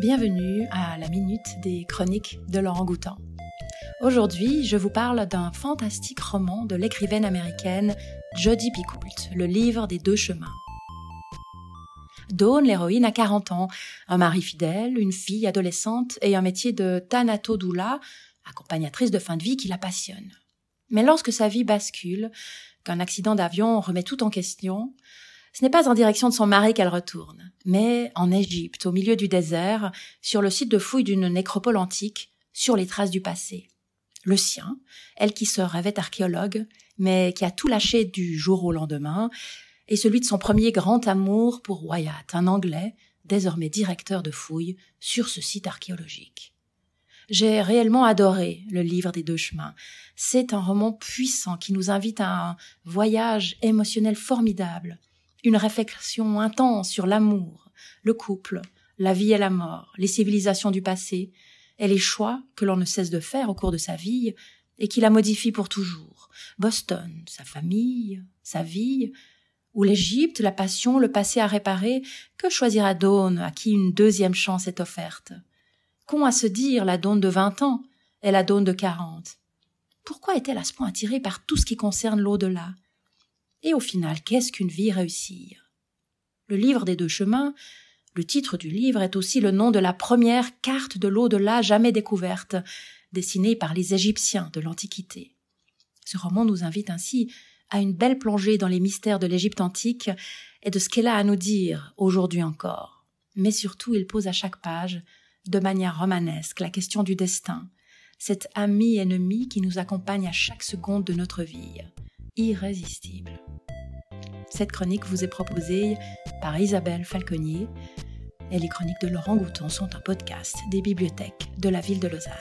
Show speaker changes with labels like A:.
A: Bienvenue à la minute des chroniques de Laurent Goutan. Aujourd'hui, je vous parle d'un fantastique roman de l'écrivaine américaine Jodie Picoult, Le livre des deux chemins. Dawn, l'héroïne, a 40 ans, un mari fidèle, une fille adolescente et un métier de Doula, accompagnatrice de fin de vie qui la passionne. Mais lorsque sa vie bascule, qu'un accident d'avion remet tout en question, ce n'est pas en direction de son mari qu'elle retourne, mais en Égypte, au milieu du désert, sur le site de fouille d'une nécropole antique, sur les traces du passé. Le sien, elle qui se rêvait archéologue, mais qui a tout lâché du jour au lendemain, et celui de son premier grand amour pour Wyatt, un Anglais, désormais directeur de fouilles, sur ce site archéologique. J'ai réellement adoré le livre des deux chemins. C'est un roman puissant qui nous invite à un voyage émotionnel formidable, une réflexion intense sur l'amour, le couple, la vie et la mort, les civilisations du passé, et les choix que l'on ne cesse de faire au cours de sa vie et qui la modifient pour toujours. Boston, sa famille, sa vie, ou l'Égypte, la passion, le passé à réparer, que choisira Dawn à qui une deuxième chance est offerte? Qu'ont à se dire la Dawn de vingt ans et la Dawn de quarante? Pourquoi est-elle à ce point attirée par tout ce qui concerne l'au-delà? Et au final, qu'est-ce qu'une vie réussie Le livre des deux chemins, le titre du livre est aussi le nom de la première carte de l'au-delà jamais découverte, dessinée par les Égyptiens de l'Antiquité. Ce roman nous invite ainsi à une belle plongée dans les mystères de l'Égypte antique et de ce qu'elle a à nous dire aujourd'hui encore. Mais surtout, il pose à chaque page, de manière romanesque, la question du destin, cet ami-ennemi qui nous accompagne à chaque seconde de notre vie irrésistible. Cette chronique vous est proposée par Isabelle Falconier et les chroniques de Laurent Gouton sont un podcast des bibliothèques de la ville de Lausanne.